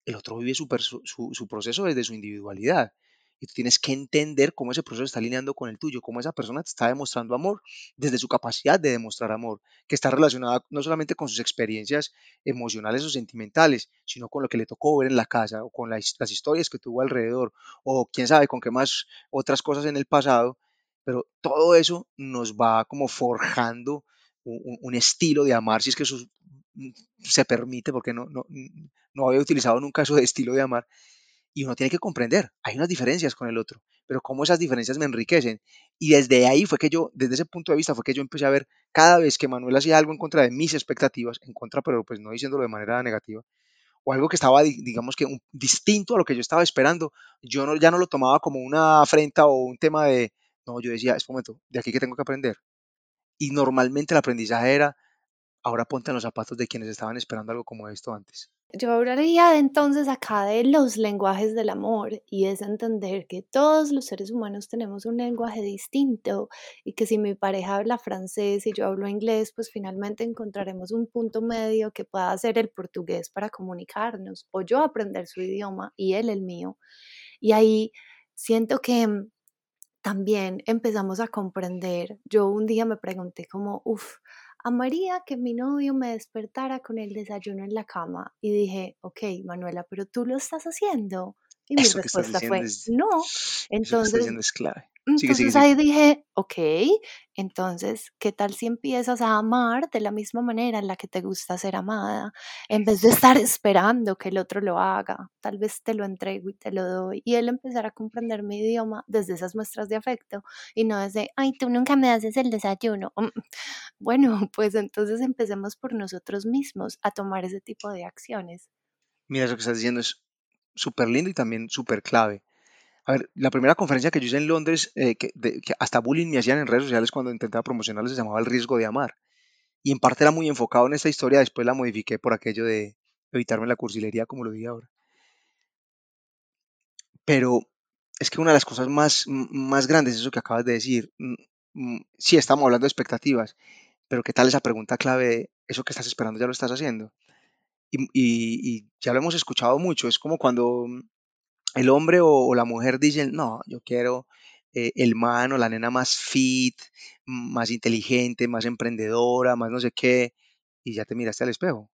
El otro vive su, proceso desde su individualidad. Y tú tienes que entender cómo ese proceso está alineando con el tuyo, cómo esa persona te está demostrando amor desde su capacidad de demostrar amor, que está relacionada no solamente con sus experiencias emocionales o sentimentales, sino con lo que le tocó ver en la casa o con las, historias que tuvo alrededor o quién sabe con qué más otras cosas en el pasado, pero todo eso nos va como forjando un, estilo de amar, si es que eso se permite, porque no, no, no había utilizado nunca eso de estilo de amar, y uno tiene que comprender, hay unas diferencias con el otro, pero cómo esas diferencias me enriquecen. Y desde ahí fue que yo, desde ese punto de vista, fue que yo empecé a ver cada vez que Manuel hacía algo en contra de mis expectativas, en contra, pero pues no diciéndolo de manera negativa, o algo que estaba, digamos que distinto a lo que yo estaba esperando, yo no, ya no lo tomaba como una afrenta o un tema de, no, yo decía, es momento, de aquí que tengo que aprender. Y normalmente el aprendizaje era, ahora ponte en los zapatos de quienes estaban esperando algo como esto antes. Yo hablaría entonces acá de los lenguajes del amor y es entender que todos los seres humanos tenemos un lenguaje distinto y que si mi pareja habla francés y yo hablo inglés, pues finalmente encontraremos un punto medio que pueda ser el portugués para comunicarnos o yo aprender su idioma y él el mío. Y ahí siento que también empezamos a comprender. Yo un día me pregunté como, uff, amaría que mi novio me despertara con el desayuno en la cama. Y dije, ok, Manuela, pero tú lo estás haciendo. Y mi respuesta fue, no. Entonces, es clave. Entonces ahí dije, ok, entonces, ¿qué tal si empiezas a amar de la misma manera en la que te gusta ser amada? En vez de estar esperando que el otro lo haga, tal vez te lo entrego y te lo doy. Y él empezará a comprender mi idioma desde esas muestras de afecto y no desde, ay, tú nunca me haces el desayuno. Mm, bueno, pues entonces empecemos por nosotros mismos a tomar ese tipo de acciones. Mira, eso que estás diciendo es súper lindo y también súper clave. A ver, la primera conferencia que yo hice en Londres, eh, que, hasta bullying me hacían en redes sociales cuando intentaba promocionarles, se llamaba El riesgo de amar. Y en parte era muy enfocado en esta historia, después la modifiqué por aquello de evitarme la cursilería, como lo dije ahora. Pero es que una de las cosas más, más grandes es eso que acabas de decir. Mm, mm, sí, estamos hablando de expectativas, pero ¿qué tal esa pregunta clave eso que estás esperando ya lo estás haciendo? Y, y ya lo hemos escuchado mucho, es como cuando el hombre o, la mujer dicen, no, yo quiero eh, el man o la nena más fit, más inteligente, más emprendedora, más no sé qué, y ya te miraste al espejo.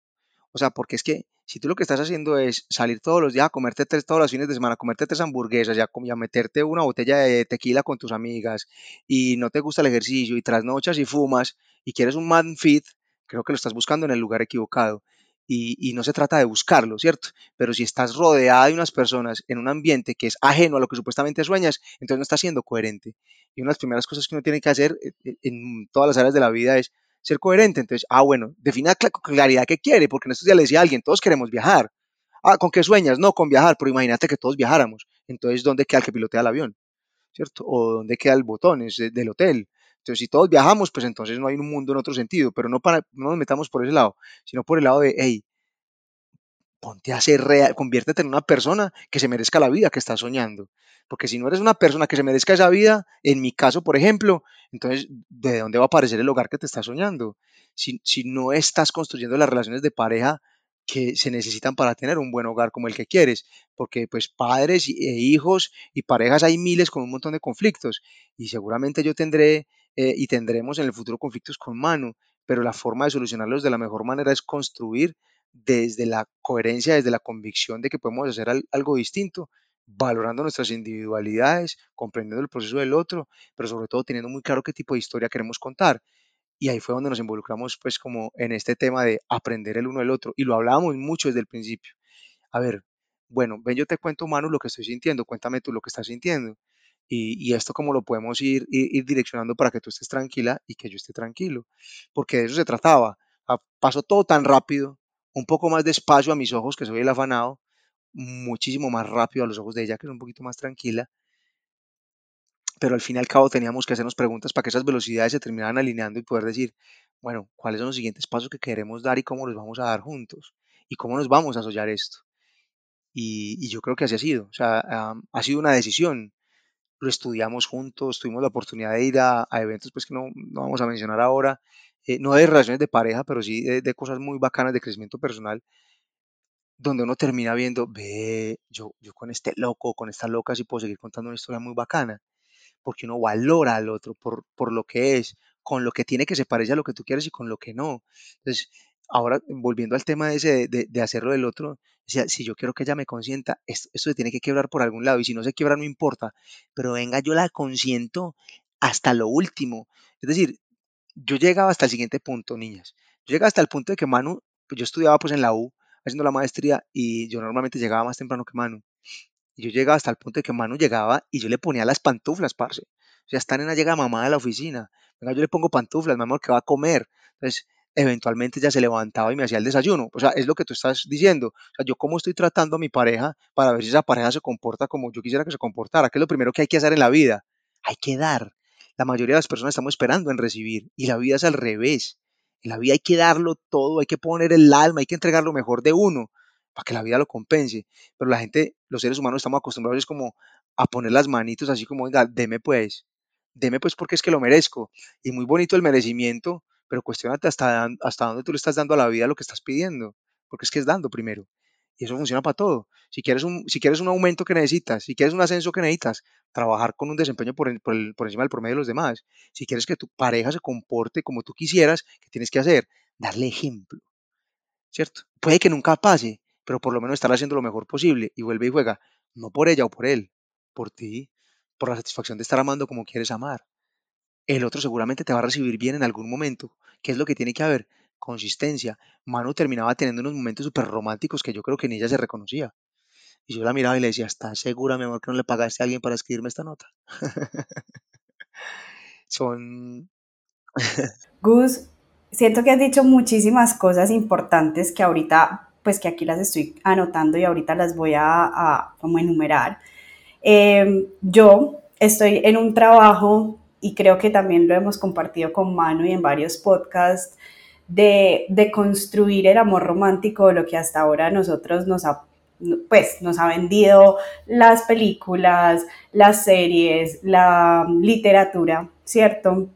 O sea, porque es que si tú lo que estás haciendo es salir todos los días a comerte tres, todos los fines de semana, a comerte tres hamburguesas y a, y a meterte una botella de tequila con tus amigas y no te gusta el ejercicio y trasnochas y fumas y quieres un man fit, creo que lo estás buscando en el lugar equivocado y, no se trata de buscarlo, ¿cierto? Pero si estás rodeada de unas personas en un ambiente que es ajeno a lo que supuestamente sueñas, entonces no estás siendo coherente. Y una de las primeras cosas que uno tiene que hacer eh, eh, en todas las áreas de la vida es ser coherente. Entonces, ah, bueno, defina con claridad qué quiere, porque en estos días le decía a alguien, todos queremos viajar. Ah, ¿con qué sueñas? No, con viajar, pero imagínate que todos viajáramos. Entonces, ¿dónde queda el que pilotea el avión? ¿Cierto? O ¿dónde queda el botón es del hotel? Entonces, si todos viajamos, pues entonces no hay un mundo en otro sentido, pero no, para, no nos metamos por ese lado, sino por el lado de, hey, ponte a ser real, conviértete en una persona que se merezca la vida que estás soñando. Porque si no eres una persona que se merezca esa vida, en mi caso, por ejemplo, entonces, ¿de dónde va a aparecer el hogar que te estás soñando? Si, si no estás construyendo las relaciones de pareja que se necesitan para tener un buen hogar como el que quieres, porque pues padres e hijos y parejas hay miles con un montón de conflictos y seguramente yo tendré eh, y tendremos en el futuro conflictos con mano, pero la forma de solucionarlos de la mejor manera es construir desde la coherencia, desde la convicción de que podemos hacer algo distinto, valorando nuestras individualidades, comprendiendo el proceso del otro, pero sobre todo teniendo muy claro qué tipo de historia queremos contar. Y ahí fue donde nos involucramos pues como en este tema de aprender el uno del otro y lo hablábamos mucho desde el principio. A ver, bueno, ven yo te cuento Manu lo que estoy sintiendo, cuéntame tú lo que estás sintiendo. Y, esto cómo lo podemos ir, ir, direccionando para que tú estés tranquila y que yo esté tranquilo. Porque de eso se trataba. Pasó todo tan rápido, un poco más despacio a mis ojos, que soy el afanado, muchísimo más rápido a los ojos de ella, que es un poquito más tranquila pero al fin y al cabo teníamos que hacernos preguntas para que esas velocidades se terminaran alineando y poder decir, bueno, ¿cuáles son los siguientes pasos que queremos dar y cómo los vamos a dar juntos? ¿Y cómo nos vamos a asollar esto? Y, yo creo que así ha sido, o sea, ha sido una decisión. Lo estudiamos juntos, tuvimos la oportunidad de ir a, eventos pues que no, no, vamos a mencionar ahora, eh, no de relaciones de pareja, pero sí de, cosas muy bacanas de crecimiento personal, donde uno termina viendo, ve, yo, yo con este loco, con esta loca, sí puedo seguir contando una historia muy bacana porque uno valora al otro por, por lo que es, con lo que tiene que se parece a lo que tú quieres y con lo que no. Entonces, ahora volviendo al tema ese de, de, hacerlo del otro, si yo quiero que ella me consienta, esto, se tiene que quebrar por algún lado y si no se quiebra no importa, pero venga, yo la consiento hasta lo último. Es decir, yo llegaba hasta el siguiente punto, niñas. Yo llegaba hasta el punto de que Manu, pues yo estudiaba pues en la U haciendo la maestría y yo normalmente llegaba más temprano que Manu. Y yo llegaba hasta el punto de que Manu llegaba y yo le ponía las pantuflas, parce. O sea, esta nena llega mamá a la oficina. Venga, yo le pongo pantuflas, mi amor, que va a comer. Entonces, eventualmente ya se levantaba y me hacía el desayuno. O sea, es lo que tú estás diciendo. O sea, yo cómo estoy tratando a mi pareja para ver si esa pareja se comporta como yo quisiera que se comportara. ¿Qué es lo primero que hay que hacer en la vida? Hay que dar. La mayoría de las personas estamos esperando en recibir y la vida es al revés. En la vida hay que darlo todo, hay que poner el alma, hay que entregar lo mejor de uno para que la vida lo compense. Pero la gente, los seres humanos estamos acostumbrados como a poner las manitos así como, venga, deme pues, deme pues porque es que lo merezco. Y muy bonito el merecimiento, pero cuestionate hasta, hasta dónde tú le estás dando a la vida lo que estás pidiendo, porque es que es dando primero. Y eso funciona para todo. Si quieres, un, si quieres un aumento que necesitas, si quieres un ascenso que necesitas, trabajar con un desempeño por, por, por encima del promedio de los demás. Si quieres que tu pareja se comporte como tú quisieras, ¿qué tienes que hacer? Darle ejemplo. ¿Cierto? Puede que nunca pase, pero por lo menos estar haciendo lo mejor posible y vuelve y juega, no por ella o por él, por ti. por la satisfacción de estar amando como quieres amar. El otro seguramente te va a recibir bien en algún momento. ¿Qué es lo que tiene que haber? Consistencia. Manu terminaba teniendo unos momentos súper románticos que yo creo que en ella se reconocía. Y yo la miraba y le decía, ¿estás segura, mi amor, que no le pagaste a alguien para escribirme esta nota? Son... Gus, siento que has dicho muchísimas cosas importantes que ahorita, pues que aquí las estoy anotando y ahorita las voy a, como enumerar. Em, yo estoy en un trabajo y creo que también lo hemos compartido con Manu y en varios podcasts de, de construir el amor romántico, lo que hasta ahora nosotros nos ha pues nos ha vendido las películas, las series, la literatura, ¿cierto?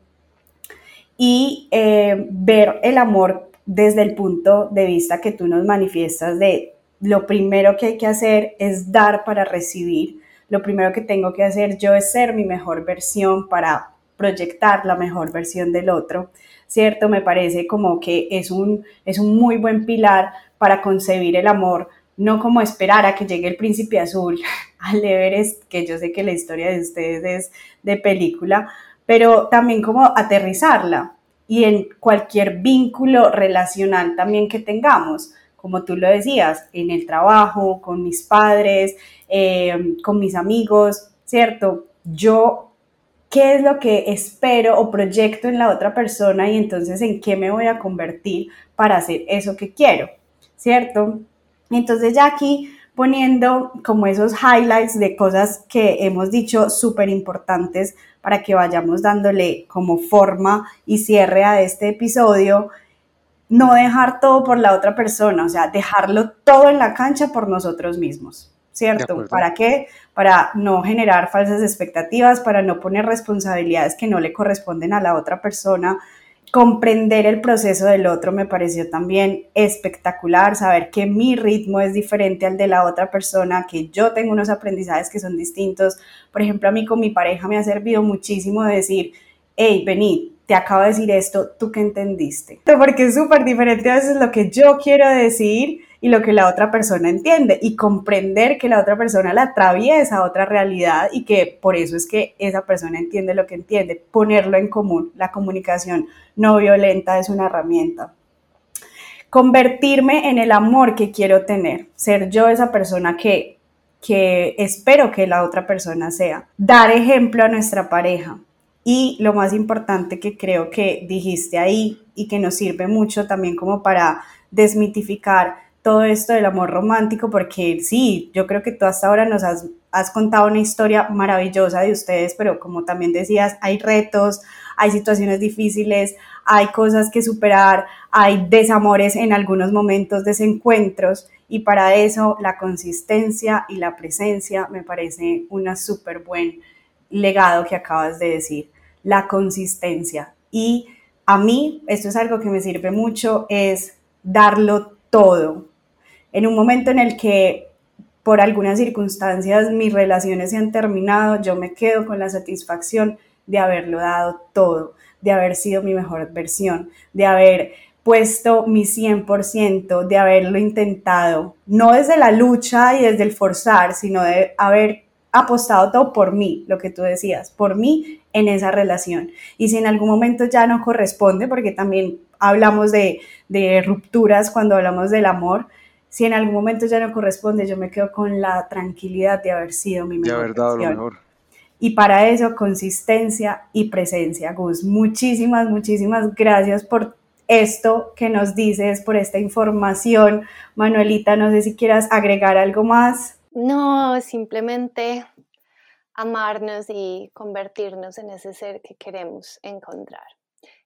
Y eh, ver el amor desde el punto de vista que tú nos manifiestas de lo primero que hay que hacer es dar para recibir, lo primero que tengo que hacer yo es ser mi mejor versión para proyectar la mejor versión del otro, ¿cierto? Me parece como que es un, es un muy buen pilar para concebir el amor no como esperar a que llegue el príncipe azul al Everest, que yo sé que la historia de ustedes es de película, pero también como aterrizarla y en cualquier vínculo relacional también que tengamos, como tú lo decías, en el trabajo, con mis padres, eh, con mis amigos, ¿cierto? Yo, ¿qué es lo que espero o proyecto en la otra persona y entonces en qué me voy a convertir para hacer eso que quiero, ¿cierto? Entonces ya aquí poniendo como esos highlights de cosas que hemos dicho súper importantes para que vayamos dándole como forma y cierre a este episodio, no dejar todo por la otra persona, o sea, dejarlo todo en la cancha por nosotros mismos, ¿cierto? ¿Para qué? Para no generar falsas expectativas, para no poner responsabilidades que no le corresponden a la otra persona, comprender el proceso del otro me pareció también espectacular, saber que mi ritmo es diferente al de la otra persona, que yo tengo unos aprendizajes que son distintos. Por ejemplo, a mí con mi pareja me ha servido muchísimo decir, hey, vení, te acabo de decir esto, ¿tú qué entendiste? Porque es súper diferente a veces lo que yo quiero decir y lo que la otra persona entiende y comprender que la otra persona la atraviesa otra realidad y que por eso es que esa persona entiende lo que entiende, ponerlo en común. La comunicación no violenta es una herramienta. Convertirme en el amor que quiero tener, ser yo esa persona que, que espero que la otra persona sea. Dar ejemplo a nuestra pareja. Y lo más importante que creo que dijiste ahí y que nos sirve mucho también como para desmitificar todo esto del amor romántico, porque sí, yo creo que tú hasta ahora nos has, contado una historia maravillosa de ustedes, pero como también decías, hay retos, hay situaciones difíciles, hay cosas que superar, hay desamores en algunos momentos, desencuentros, y para eso la consistencia y la presencia me parece un súper buen legado que acabas de decir, la consistencia. Y a mí, esto es algo que me sirve mucho, es darlo todo, en un momento en el que por algunas circunstancias mis relaciones se han terminado, yo me quedo con la satisfacción de haberlo dado todo, de haber sido mi mejor versión, de haber puesto mi 100%, de haberlo intentado, no desde la lucha y desde el forzar, sino de haber apostado todo por mí, lo que tú decías, por mí en esa relación. Y si en algún momento ya no corresponde, porque también hablamos de, de rupturas cuando hablamos del amor, si en algún momento ya no corresponde, yo me quedo con la tranquilidad de haber sido mi mejor. De haber dado lo mejor. Y para eso, consistencia y presencia, Gus. Muchísimas, muchísimas gracias por esto que nos dices, por esta información. Manuelita, no sé si quieras agregar algo más. No, simplemente amarnos y convertirnos en ese ser que queremos encontrar.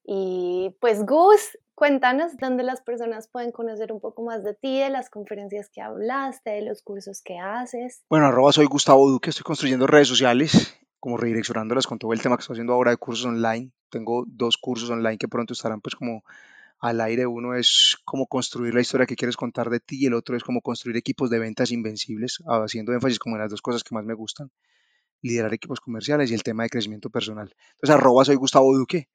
Y pues Gus, Cuéntanos dónde las personas pueden conocer un poco más de ti, de las conferencias que hablaste, de los cursos que haces. Bueno, arroba soy Gustavo Duque, estoy construyendo redes sociales, como redireccionándolas con todo el tema que estoy haciendo ahora de cursos online. Tengo dos cursos online que pronto estarán pues como al aire. Uno es cómo construir la historia que quieres contar de ti y el otro es cómo construir equipos de ventas invencibles, haciendo énfasis como en las dos cosas que más me gustan, liderar equipos comerciales y el tema de crecimiento personal. Entonces, arroba soy Gustavo Duque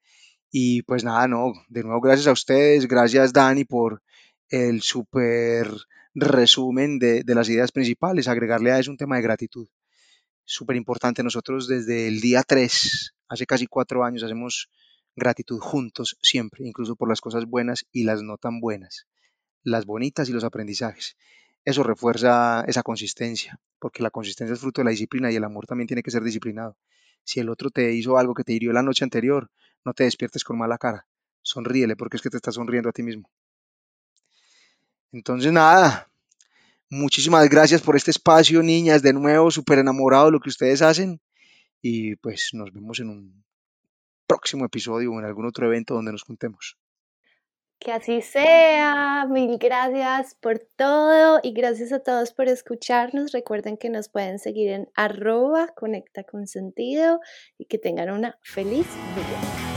y pues nada, no, de nuevo gracias a ustedes, gracias Dani por el súper resumen de, de, las ideas principales, agregarle a eso un tema de gratitud. súper importante. Nosotros desde el día 3, hace casi cuatro años, hacemos gratitud juntos siempre, incluso por las cosas buenas y las no tan buenas, las bonitas y los aprendizajes. Eso refuerza esa consistencia, porque la consistencia es fruto de la disciplina y el amor también tiene que ser disciplinado. Si el otro te hizo algo que te hirió la noche anterior, no te despiertes con mala cara. Sonríele porque es que te estás sonriendo a ti mismo. Entonces, nada, muchísimas gracias por este espacio, niñas. De nuevo, súper enamorado de lo que ustedes hacen. Y pues nos vemos en un próximo episodio o en algún otro evento donde nos juntemos. Que así sea. Mil gracias por todo y gracias a todos por escucharnos. Recuerden que nos pueden seguir en arroba conecta con sentido y que tengan una feliz vida.